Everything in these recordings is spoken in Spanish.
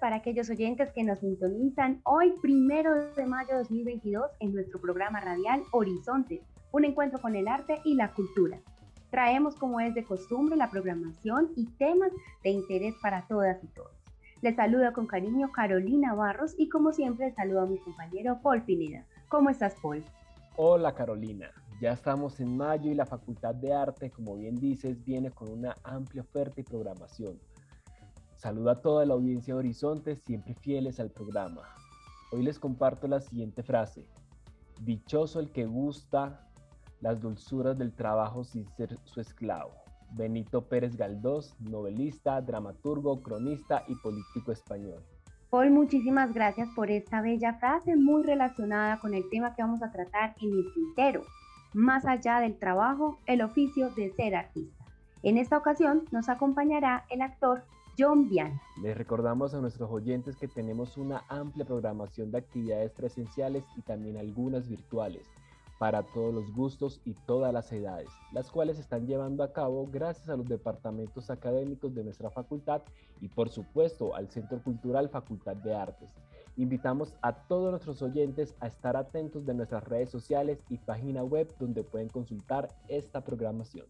Para aquellos oyentes que nos sintonizan hoy, primero de mayo de 2022, en nuestro programa radial Horizontes, un encuentro con el arte y la cultura. Traemos, como es de costumbre, la programación y temas de interés para todas y todos. Les saludo con cariño Carolina Barros y como siempre saludo a mi compañero Paul Pineda. ¿Cómo estás, Paul? Hola, Carolina. Ya estamos en mayo y la Facultad de Arte, como bien dices, viene con una amplia oferta y programación Saludo a toda la audiencia de Horizontes, siempre fieles al programa. Hoy les comparto la siguiente frase. Dichoso el que gusta las dulzuras del trabajo sin ser su esclavo. Benito Pérez Galdós, novelista, dramaturgo, cronista y político español. Paul, muchísimas gracias por esta bella frase muy relacionada con el tema que vamos a tratar en el tintero. Más allá del trabajo, el oficio de ser artista. En esta ocasión nos acompañará el actor Les recordamos a nuestros oyentes que tenemos una amplia programación de actividades presenciales y también algunas virtuales para todos los gustos y todas las edades, las cuales se están llevando a cabo gracias a los departamentos académicos de nuestra facultad y por supuesto al Centro Cultural Facultad de Artes. Invitamos a todos nuestros oyentes a estar atentos de nuestras redes sociales y página web donde pueden consultar esta programación.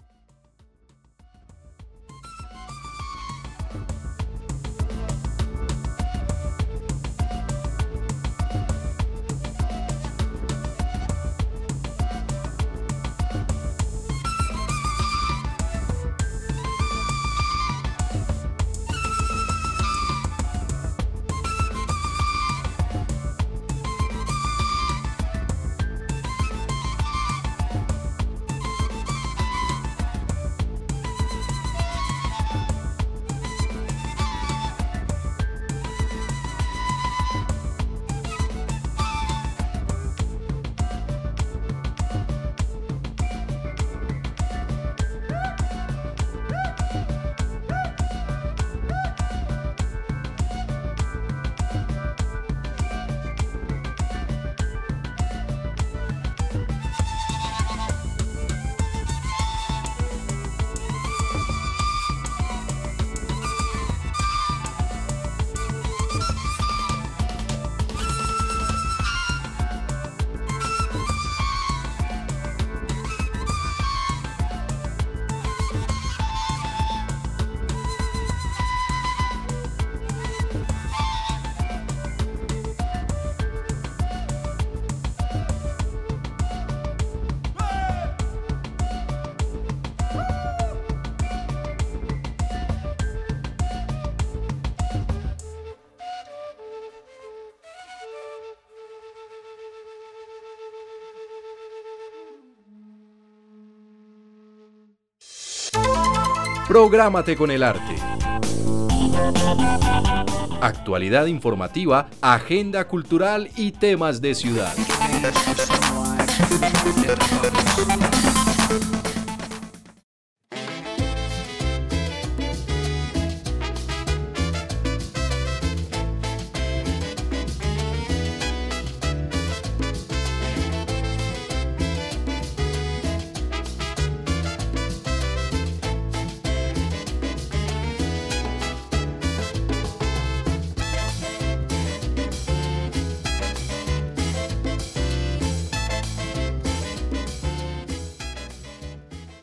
Prográmate con el arte. Actualidad informativa, agenda cultural y temas de ciudad.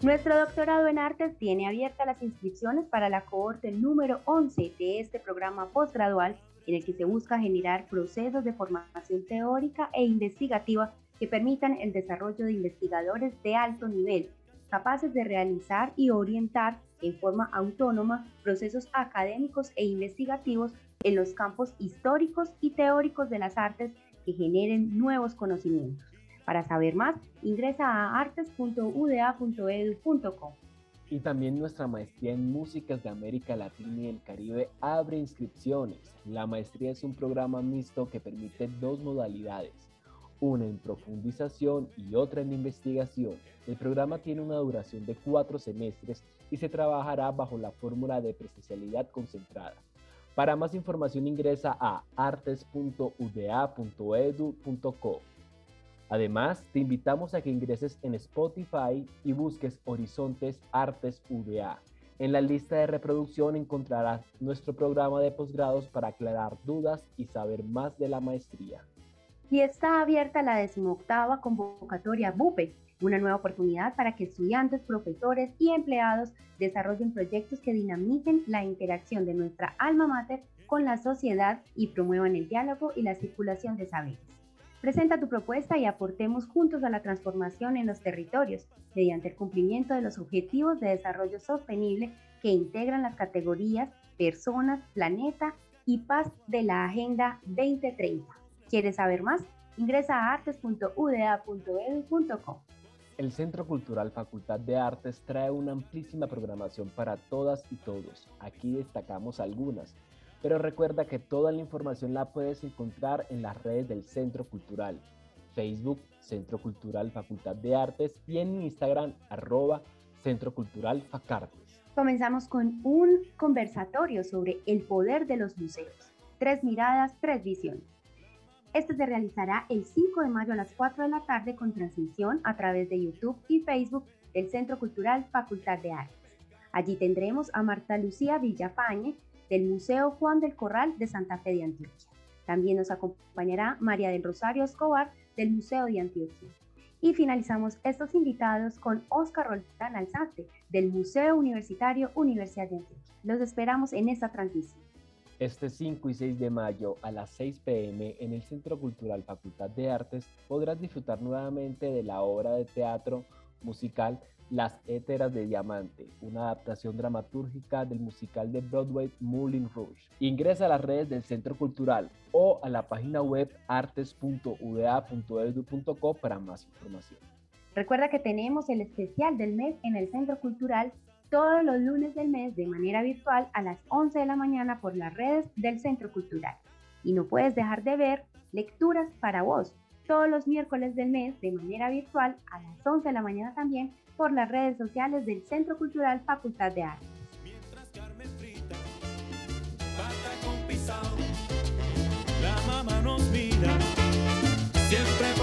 Nuestro doctorado en artes tiene abiertas las inscripciones para la cohorte número 11 de este programa postgradual en el que se busca generar procesos de formación teórica e investigativa que permitan el desarrollo de investigadores de alto nivel, capaces de realizar y orientar en forma autónoma procesos académicos e investigativos en los campos históricos y teóricos de las artes que generen nuevos conocimientos. Para saber más, ingresa a artes.uda.edu.co. Y también nuestra maestría en músicas de América Latina y el Caribe abre inscripciones. La maestría es un programa mixto que permite dos modalidades, una en profundización y otra en investigación. El programa tiene una duración de cuatro semestres y se trabajará bajo la fórmula de presencialidad concentrada. Para más información ingresa a artes.uda.edu.co. Además, te invitamos a que ingreses en Spotify y busques Horizontes Artes UDA. En la lista de reproducción encontrarás nuestro programa de posgrados para aclarar dudas y saber más de la maestría. Y está abierta la decimoctava convocatoria BUPE, una nueva oportunidad para que estudiantes, profesores y empleados desarrollen proyectos que dinamiten la interacción de nuestra alma mater con la sociedad y promuevan el diálogo y la circulación de saberes. Presenta tu propuesta y aportemos juntos a la transformación en los territorios mediante el cumplimiento de los objetivos de desarrollo sostenible que integran las categorías personas, planeta y paz de la Agenda 2030. ¿Quieres saber más? Ingresa a artes.uda.edu.co. El Centro Cultural Facultad de Artes trae una amplísima programación para todas y todos. Aquí destacamos algunas pero recuerda que toda la información la puedes encontrar en las redes del Centro Cultural, Facebook, Centro Cultural Facultad de Artes y en Instagram, arroba Centro Cultural Facartes. Comenzamos con un conversatorio sobre el poder de los museos. Tres miradas, tres visiones. Este se realizará el 5 de mayo a las 4 de la tarde con transmisión a través de YouTube y Facebook del Centro Cultural Facultad de Artes. Allí tendremos a Marta Lucía Villafañe, del Museo Juan del Corral de Santa Fe de Antioquia. También nos acompañará María del Rosario Escobar del Museo de Antioquia. Y finalizamos estos invitados con Oscar Roldán Alzate del Museo Universitario Universidad de Antioquia. Los esperamos en esta transmisión. Este 5 y 6 de mayo a las 6 pm en el Centro Cultural Facultad de Artes podrás disfrutar nuevamente de la obra de teatro musical las Éteras de Diamante, una adaptación dramatúrgica del musical de Broadway Moulin Rouge. Ingresa a las redes del Centro Cultural o a la página web artes.uda.edu.co para más información. Recuerda que tenemos el especial del mes en el Centro Cultural todos los lunes del mes de manera virtual a las 11 de la mañana por las redes del Centro Cultural. Y no puedes dejar de ver lecturas para vos todos los miércoles del mes de manera virtual a las 11 de la mañana también por las redes sociales del Centro Cultural Facultad de Artes. Mientras Carmen frita, pata con pisado, la mamá nos mira, siempre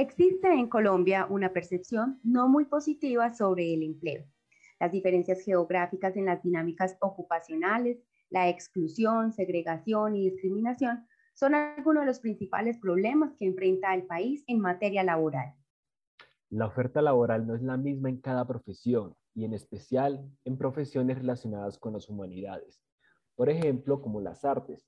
Existe en Colombia una percepción no muy positiva sobre el empleo. Las diferencias geográficas en las dinámicas ocupacionales, la exclusión, segregación y discriminación son algunos de los principales problemas que enfrenta el país en materia laboral. La oferta laboral no es la misma en cada profesión y en especial en profesiones relacionadas con las humanidades. Por ejemplo, como las artes.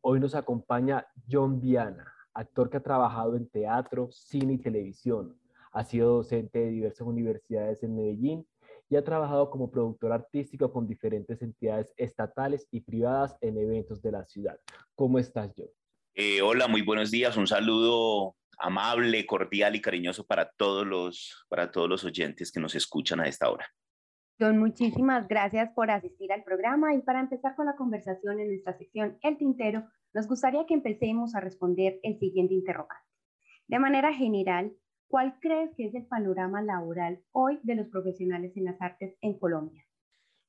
Hoy nos acompaña John Viana, actor que ha trabajado en teatro, cine y televisión. Ha sido docente de diversas universidades en Medellín y ha trabajado como productor artístico con diferentes entidades estatales y privadas en eventos de la ciudad. ¿Cómo estás, John? Eh, hola, muy buenos días. Un saludo amable, cordial y cariñoso para todos los, para todos los oyentes que nos escuchan a esta hora. John, muchísimas gracias por asistir al programa y para empezar con la conversación en nuestra sección El Tintero, nos gustaría que empecemos a responder el siguiente interrogante. De manera general, ¿Cuál crees que es el panorama laboral hoy de los profesionales en las artes en Colombia?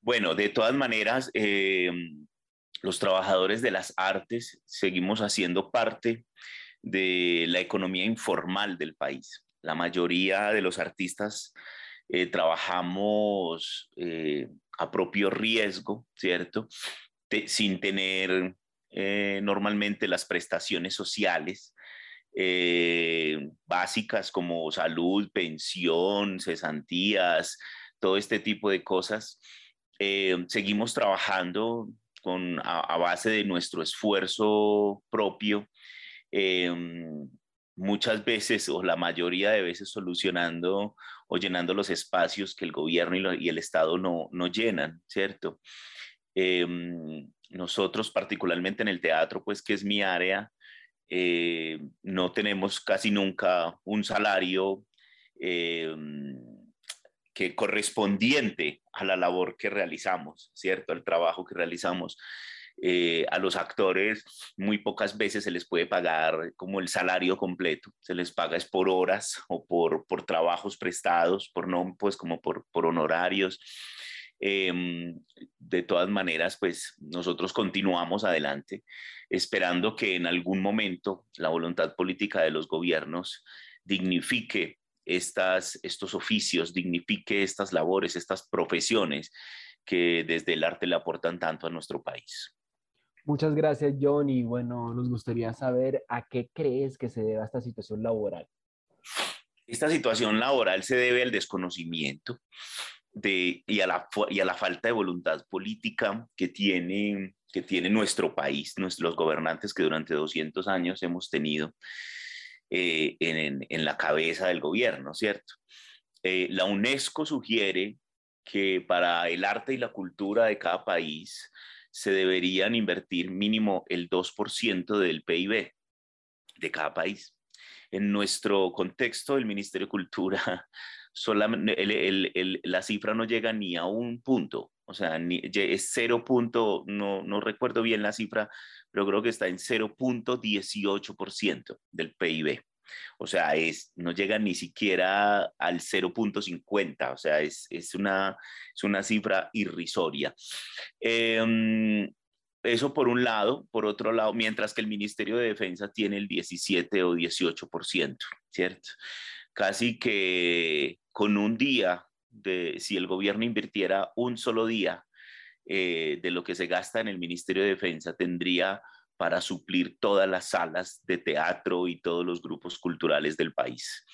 Bueno, de todas maneras, eh, los trabajadores de las artes seguimos haciendo parte de la economía informal del país. La mayoría de los artistas eh, trabajamos eh, a propio riesgo, ¿cierto? sin tener normalmente las prestaciones sociales eh, básicas como salud, pensión, cesantías, todo este tipo de cosas. Eh, seguimos trabajando con, a, base de nuestro esfuerzo propio, eh, muchas veces o la mayoría de veces solucionando o llenando los espacios que el gobierno y, el Estado no, no llenan, ¿cierto? Nosotros particularmente en el teatro, pues que es mi área, eh, no tenemos casi nunca un salario eh, que correspondiente a la labor que realizamos, ¿cierto? Al trabajo que realizamos. Eh, a los actores muy pocas veces se les puede pagar como el salario completo, se les paga es por horas o por, por trabajos prestados, por no, pues como por, por honorarios. Em, de todas maneras, pues nosotros continuamos adelante esperando que en algún momento la voluntad política de los gobiernos dignifique estas, estos oficios, dignifique estas labores, estas profesiones que desde el arte le aportan tanto a nuestro país. Muchas gracias, John. Y bueno, nos gustaría saber a qué crees que se debe esta situación laboral. Esta situación laboral se debe al desconocimiento de, y, a la, y a la falta de voluntad política que tiene, que tiene nuestro país, nuestros gobernantes que durante 200 años hemos tenido eh, en, en, la cabeza del gobierno, ¿cierto? Eh, la UNESCO sugiere que para el arte y la cultura de cada país se deberían invertir mínimo el 2% del PIB de cada país. En nuestro contexto, el Ministerio de Cultura solamente la cifra no llega ni a un punto, o sea, es cero punto, no, no recuerdo bien la cifra, pero creo que está en 0.18% del PIB. O sea, es, no llega ni siquiera al 0.50, o sea, es, es, una, es una cifra irrisoria. Em, eso por un lado, por otro lado, mientras que el Ministerio de Defensa tiene el 17 o 18%, ¿cierto? Casi que con un día, si el gobierno invirtiera un solo día eh, de lo que se gasta en el Ministerio de Defensa, tendría para suplir todas las salas de teatro y todos los grupos culturales del país.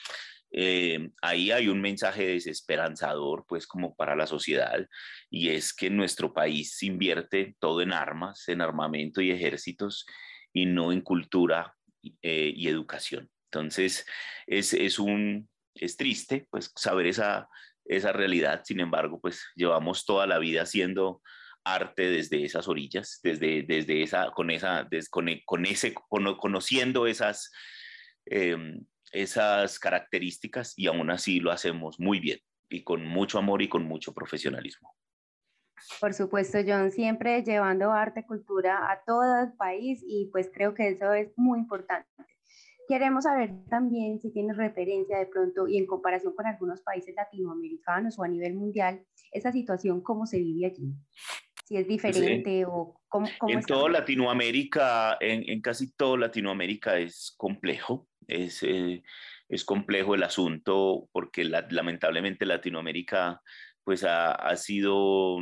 Eh, ahí hay un mensaje desesperanzador, pues como para la sociedad, y es que nuestro país invierte todo en armas, en armamento y ejércitos, y no en cultura eh, y educación. Entonces, es, es, un, es triste pues saber esa, esa realidad, sin embargo, pues llevamos toda la vida haciendo arte desde esas orillas, desde, desde esa, con esa, con, ese, conociendo esas, em, esas características y aún así lo hacemos muy bien y con mucho amor y con mucho profesionalismo. Por supuesto, John, siempre llevando arte, cultura a todo el país y pues creo que eso es muy importante. Queremos saber también si tienes referencia de pronto y en comparación con algunos países latinoamericanos o a nivel mundial, esa situación, cómo se vive allí. Si es diferente o cómo... cómo en toda Latinoamérica, en, en, casi toda Latinoamérica es complejo. Es, eh, es complejo el asunto porque lamentablemente Latinoamérica pues ha, sido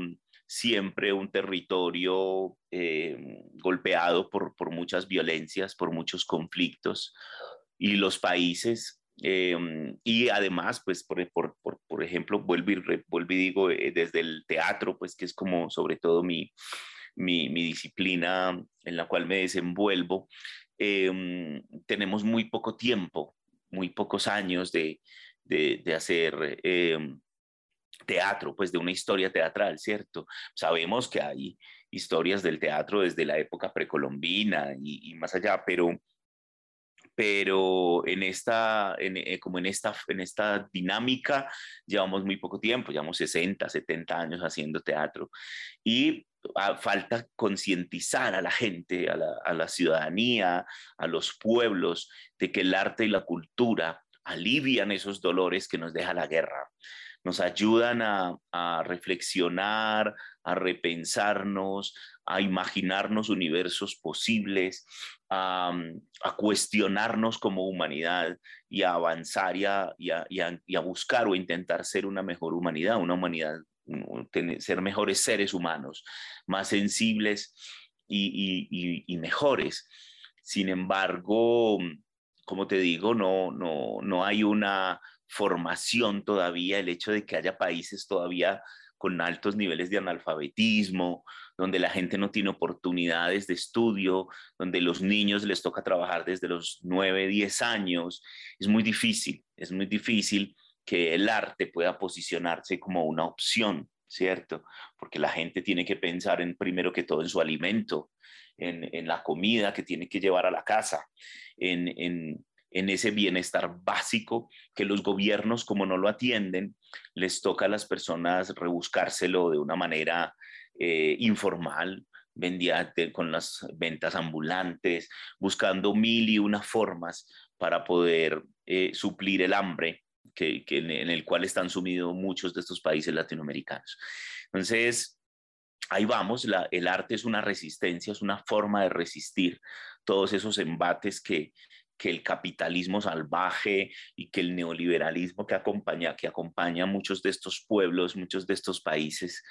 siempre un territorio eh, golpeado por, por, muchas violencias, por muchos conflictos. Y los países eh, y además, pues, por, por, por, ejemplo, vuelvo y, vuelvo y digo, eh, desde el teatro, pues, que es como sobre todo mi, mi, mi disciplina en la cual me desenvuelvo, tenemos muy poco tiempo, muy pocos años de, de hacer teatro, pues de una historia teatral, ¿cierto? Sabemos que hay historias del teatro desde la época precolombina y, y más allá, pero pero en esta, eh, como en esta, en esta dinámica llevamos muy poco tiempo, llevamos 60, 70 años haciendo teatro y ah, falta concientizar a la gente, a la, a la ciudadanía, a los pueblos, de que el arte y la cultura alivian esos dolores que nos deja la guerra nos ayudan a, reflexionar, a repensarnos, a imaginarnos universos posibles, a, cuestionarnos como humanidad y a avanzar y a, y, a, buscar o intentar ser una mejor humanidad, una humanidad, ser mejores seres humanos, más sensibles y, mejores. Sin embargo, como te digo, no, no, no hay una formación todavía, el hecho de que haya países todavía con altos niveles de analfabetismo, donde la gente no tiene oportunidades de estudio, donde los niños les toca trabajar desde los 9, 10 años. Es muy difícil, es muy difícil que el arte pueda posicionarse como una opción, ¿cierto? Porque la gente tiene que pensar en primero que todo en su alimento, en, en la comida que tiene que llevar a la casa, en, en, en ese bienestar básico que los gobiernos, como no lo atienden, les toca a las personas rebuscárselo de una manera eh, informal, vendía con las ventas ambulantes, buscando mil y una formas para poder eh, suplir el hambre que, en el cual están sumidos muchos de estos países latinoamericanos. Entonces, ahí vamos, el arte es una resistencia, es una forma de resistir todos esos embates que, que el capitalismo salvaje y que el neoliberalismo que acompaña, que acompaña a muchos de estos pueblos, muchos de estos países,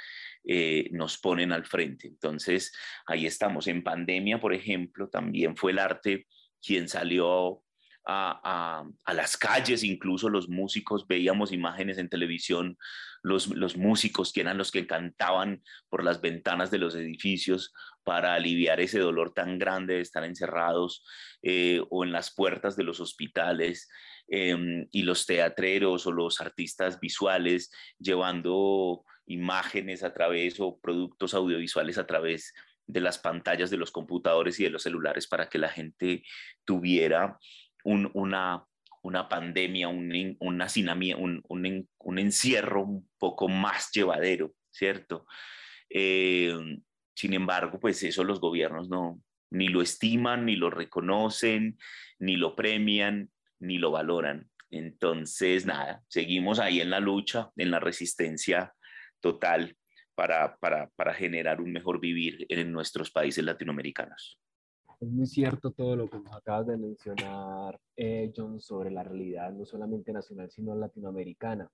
eh, nos ponen al frente. Entonces, ahí estamos. En pandemia, por ejemplo, también fue el arte quien salió a, las calles, incluso los músicos, veíamos imágenes en televisión, los, músicos que eran los que cantaban por las ventanas de los edificios para aliviar ese dolor tan grande de estar encerrados eh, o en las puertas de los hospitales em, y los teatreros o los artistas visuales llevando imágenes a través o productos audiovisuales a través de las pantallas de los computadores y de los celulares para que la gente tuviera una, una pandemia, un, un hacinamiento, un, un, encierro un poco más llevadero, ¿cierto? Eh, sin embargo, pues eso los gobiernos no, ni lo estiman, ni lo reconocen, ni lo premian, ni lo valoran. Entonces, nada, seguimos ahí en la lucha, en la resistencia total para, para, para generar un mejor vivir en nuestros países latinoamericanos. Es muy cierto todo lo que nos acabas de mencionar, eh, John, sobre la realidad no solamente nacional, sino latinoamericana.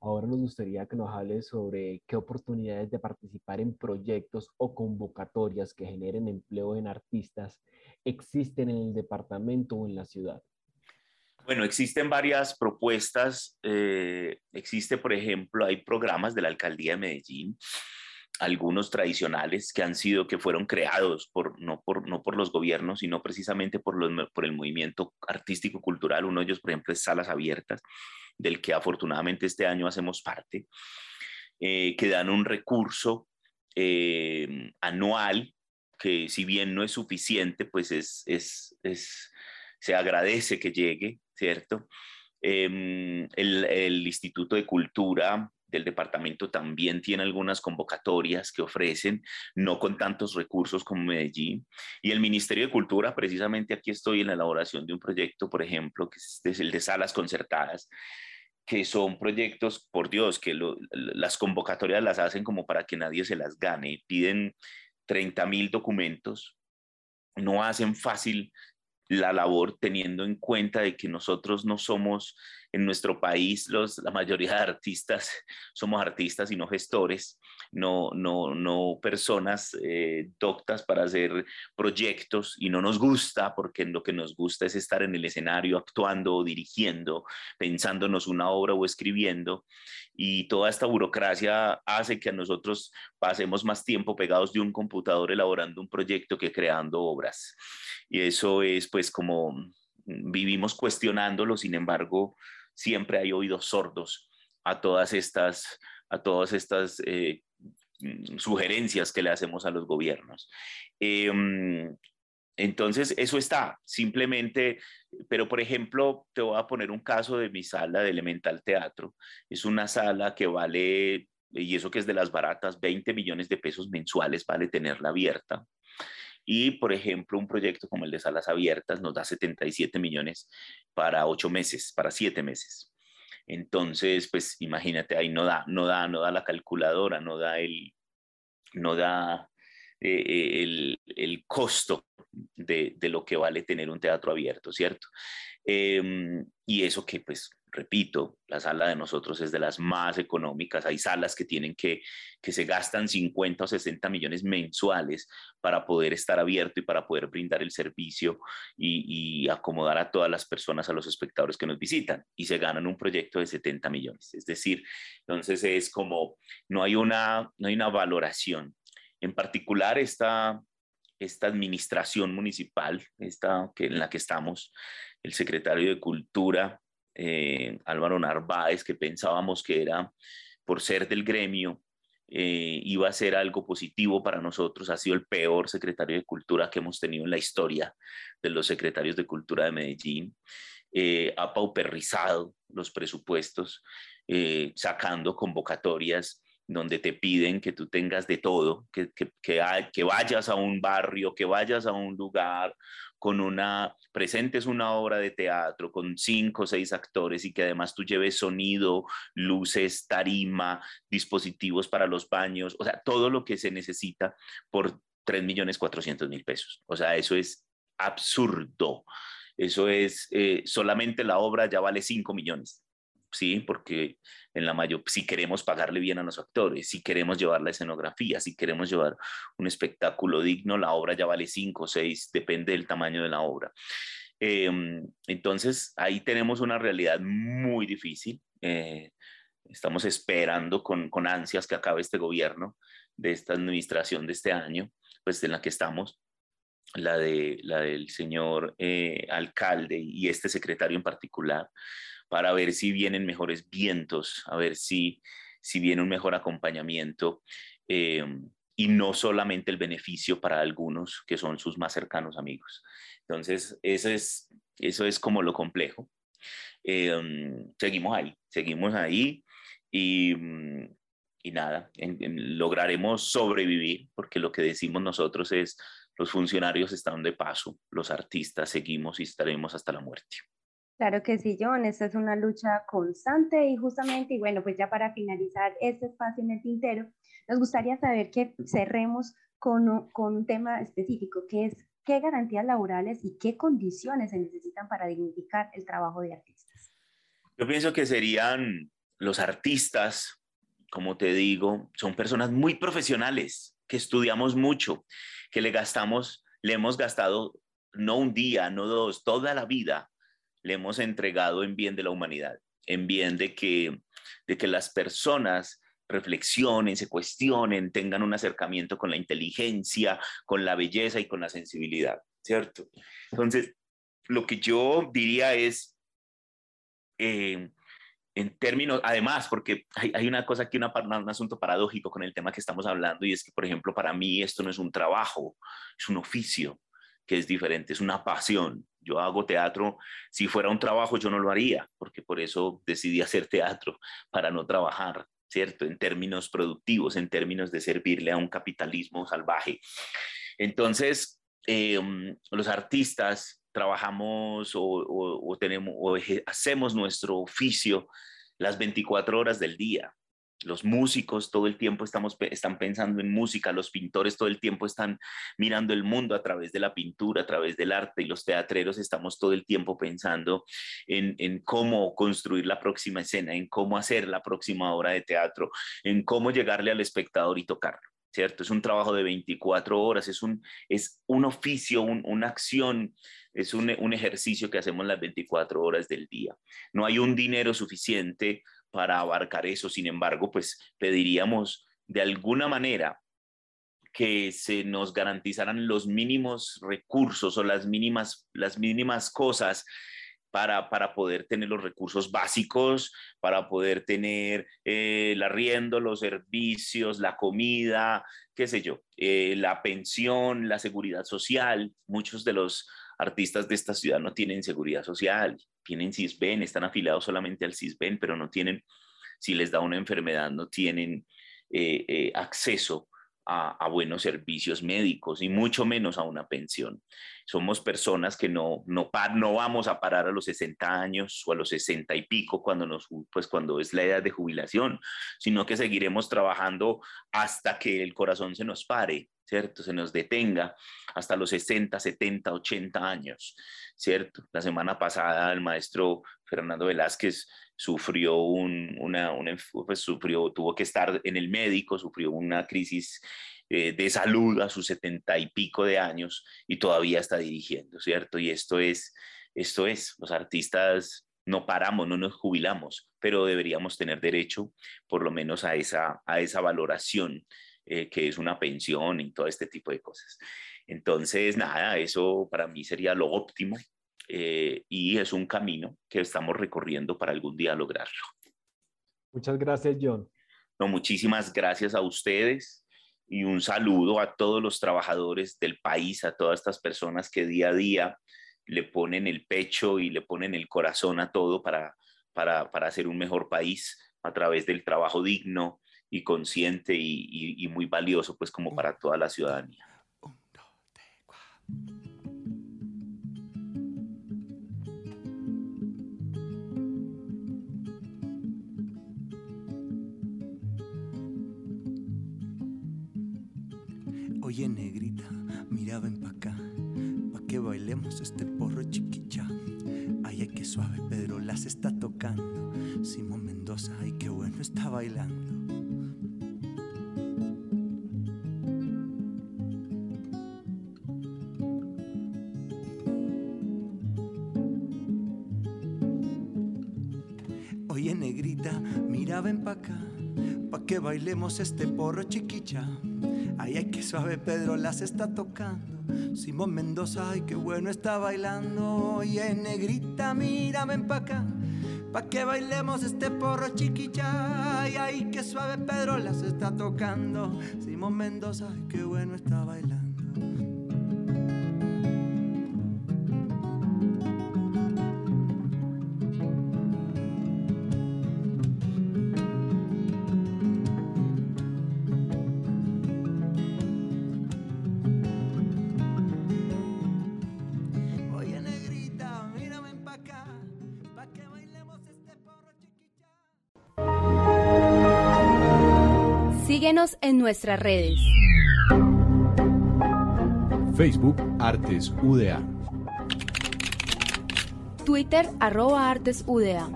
Ahora nos gustaría que nos hables sobre qué oportunidades de participar en proyectos o convocatorias que generen empleo en artistas existen en el departamento o en la ciudad. Bueno, existen varias propuestas. Eh, existe, por ejemplo, hay programas de la alcaldía de Medellín algunos tradicionales que han sido, que fueron creados por, no, por, no por los gobiernos, sino precisamente por, los, por el movimiento artístico-cultural. Uno de ellos, por ejemplo, es Salas Abiertas, del que afortunadamente este año hacemos parte, eh, que dan un recurso eh, anual que si bien no es suficiente, pues es, es, es se agradece que llegue, ¿cierto? Em, el, el, Instituto de Cultura del departamento también tiene algunas convocatorias que ofrecen, no con tantos recursos como Medellín. Y el Ministerio de Cultura, precisamente aquí estoy en la elaboración de un proyecto, por ejemplo, que es el de salas concertadas, que son proyectos, por Dios, que las convocatorias las hacen como para que nadie se las gane. Piden 30 mil documentos, no hacen fácil la labor teniendo en cuenta de que nosotros no somos en nuestro país, los, la mayoría de artistas somos artistas y no gestores, no, no, no personas eh, doctas para hacer proyectos y no nos gusta porque lo que nos gusta es estar en el escenario actuando o dirigiendo, pensándonos una obra o escribiendo y toda esta burocracia hace que a nosotros pasemos más tiempo pegados de un computador elaborando un proyecto que creando obras. Y eso es pues como vivimos cuestionándolo, sin embargo, siempre hay oídos sordos a todas estas, a todas estas eh, sugerencias que le hacemos a los gobiernos. Em, entonces, eso está, simplemente, pero por ejemplo, te voy a poner un caso de mi sala de Elemental Teatro. Es una sala que vale, y eso que es de las baratas, 20 millones de pesos mensuales vale tenerla abierta. Y, por ejemplo, un proyecto como el de Salas Abiertas nos da 77 millones para ocho meses, para siete meses. Entonces, pues imagínate, ahí no da, no da, no da la calculadora, no da el, no da eh, el, el, costo de, de, lo que vale tener un teatro abierto, ¿cierto? Em, y eso que, pues, repito, la sala de nosotros es de las más económicas. Hay salas que tienen que, que se gastan 50 o 60 millones mensuales para poder estar abierto y para poder brindar el servicio y, y, acomodar a todas las personas, a los espectadores que nos visitan. Y se ganan un proyecto de 70 millones. Es decir, entonces es como, no hay una, no hay una valoración. En particular, esta, esta administración municipal, esta que, en la que estamos, el secretario de Cultura, eh, Álvaro Narváez, que pensábamos que era, por ser del gremio, eh, iba a ser algo positivo para nosotros. Ha sido el peor secretario de Cultura que hemos tenido en la historia de los secretarios de Cultura de Medellín. Eh, ha pauperizado los presupuestos, sacando convocatorias donde te piden que tú tengas de todo, que, que, vayas a un barrio, que vayas a un lugar con una, presentes una obra de teatro con cinco o seis actores y que además tú lleves sonido, luces, tarima, dispositivos para los baños, o sea, todo lo que se necesita por 3 millones 400 mil pesos. O sea, eso es absurdo. Eso es, eh, solamente la obra ya vale 5 millones. ¿Sí? Porque en la mayor, si queremos pagarle bien a los actores, si queremos llevar la escenografía, si queremos llevar un espectáculo digno, la obra ya vale 5 o 6, depende del tamaño de la obra. Em, entonces, ahí tenemos una realidad muy difícil. Eh, estamos esperando con, con ansias que acabe este gobierno de esta administración de este año, pues en la que estamos, la, de, la del señor eh, alcalde y este secretario en particular, para ver si vienen mejores vientos, a ver si, si viene un mejor acompañamiento eh, y no solamente el beneficio para algunos que son sus más cercanos amigos. Entonces, eso es, eso es como lo complejo. Eh, seguimos ahí, seguimos ahí y, y nada, lograremos sobrevivir porque lo que decimos nosotros es los funcionarios están de paso, los artistas seguimos y estaremos hasta la muerte. Claro que sí, John, esta es una lucha constante y justamente, y bueno, pues ya para finalizar este espacio en el tintero, nos gustaría saber que cerremos con, con un tema específico, que es qué garantías laborales y qué condiciones se necesitan para dignificar el trabajo de artistas. Yo pienso que serían los artistas, como te digo, son personas muy profesionales, que estudiamos mucho, que le gastamos, le hemos gastado no un día, no dos, toda la vida le hemos entregado en bien de la humanidad, en bien de que, de que las personas reflexionen, se cuestionen, tengan un acercamiento con la inteligencia, con la belleza y con la sensibilidad, ¿cierto? Entonces, lo que yo diría es, eh, en términos, además, porque hay, una cosa aquí, una, un asunto paradójico con el tema que estamos hablando, y es que, por ejemplo, para mí esto no es un trabajo, es un oficio que es diferente, es una pasión. Yo hago teatro, si fuera un trabajo yo no lo haría, porque por eso decidí hacer teatro, para no trabajar, ¿cierto? En términos productivos, en términos de servirle a un capitalismo salvaje. Entonces, em, los artistas trabajamos o, tenemos, o hacemos nuestro oficio las 24 horas del día. Los músicos todo el tiempo estamos, están pensando en música, los pintores todo el tiempo están mirando el mundo a través de la pintura, a través del arte, y los teatreros estamos todo el tiempo pensando en, en cómo construir la próxima escena, en cómo hacer la próxima obra de teatro, en cómo llegarle al espectador y tocarlo. ¿Cierto? Es un trabajo de 24 horas, es un, es un oficio, una acción, es un, un ejercicio que hacemos las 24 horas del día. No hay un dinero suficiente para abarcar eso. Sin embargo, pues pediríamos de alguna manera que se nos garantizaran los mínimos recursos o las mínimas, las mínimas cosas para, para, poder tener los recursos básicos, para poder tener eh, el arriendo, los servicios, la comida, qué sé yo, eh, la pensión, la seguridad social. Muchos de los artistas de esta ciudad no tienen seguridad social, tienen CISBEN, están afiliados solamente al CISBEN, pero no tienen, si les da una enfermedad, no tienen eh, eh, acceso a, buenos servicios médicos y mucho menos a una pensión. Somos personas que no, no, no vamos a parar a los 60 años o a los 60 y pico cuando, nos, pues cuando es la edad de jubilación, sino que seguiremos trabajando hasta que el corazón se nos pare, ¿cierto? Se nos detenga hasta los 60, 70, 80 años, ¿cierto? La semana pasada el maestro Fernando Velázquez sufrió un, una, pues sufrió, tuvo que estar en el médico, sufrió una crisis eh, de salud a sus 70 y pico de años y todavía está dirigiendo, ¿cierto? Y esto es, esto es, los artistas no paramos, no nos jubilamos, pero deberíamos tener derecho por lo menos a esa, a esa valoración eh, que es una pensión y todo este tipo de cosas. Entonces, nada, eso para mí sería lo óptimo eh, y es un camino que estamos recorriendo para algún día lograrlo. Muchas gracias, John. No, muchísimas gracias a ustedes y un saludo a todos los trabajadores del país, a todas estas personas que día a día le ponen el pecho y le ponen el corazón a todo para, para, para hacer un mejor país a través del trabajo digno, y consciente y, muy valioso pues como para toda la ciudadanía. Oye, negrita, mira, ven pa' acá, pa' que bailemos este porro chiquicha. Ay, ay, qué suave, Pedro las está tocando. Simón Mendoza, ay, qué bueno está bailando. Bailemos este porro chiquicha. Ay, ay, qué suave Pedro las está tocando. Simón Mendoza, ay, qué bueno está bailando. En negrita, mira, ven pa' acá, pa' que bailemos este porro chiquicha. Ay, ay, qué suave Pedro las está tocando. Simón Mendoza, ay, qué bueno está bailando. Síguenos en nuestras redes. Facebook Artes UDA. Twitter arroba Artes UDA.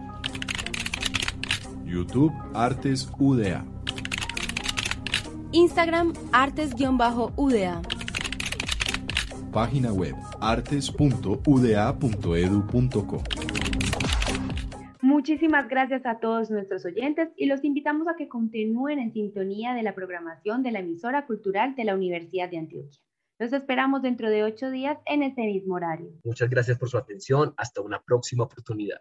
YouTube Artes UDA. Instagram Artes-UDA. Página web artes.uda.edu.co. Muchísimas gracias a todos nuestros oyentes y los invitamos a que continúen en sintonía de la programación de la emisora cultural de la Universidad de Antioquia. Los esperamos dentro de ocho días en este mismo horario. Muchas gracias por su atención. Hasta una próxima oportunidad.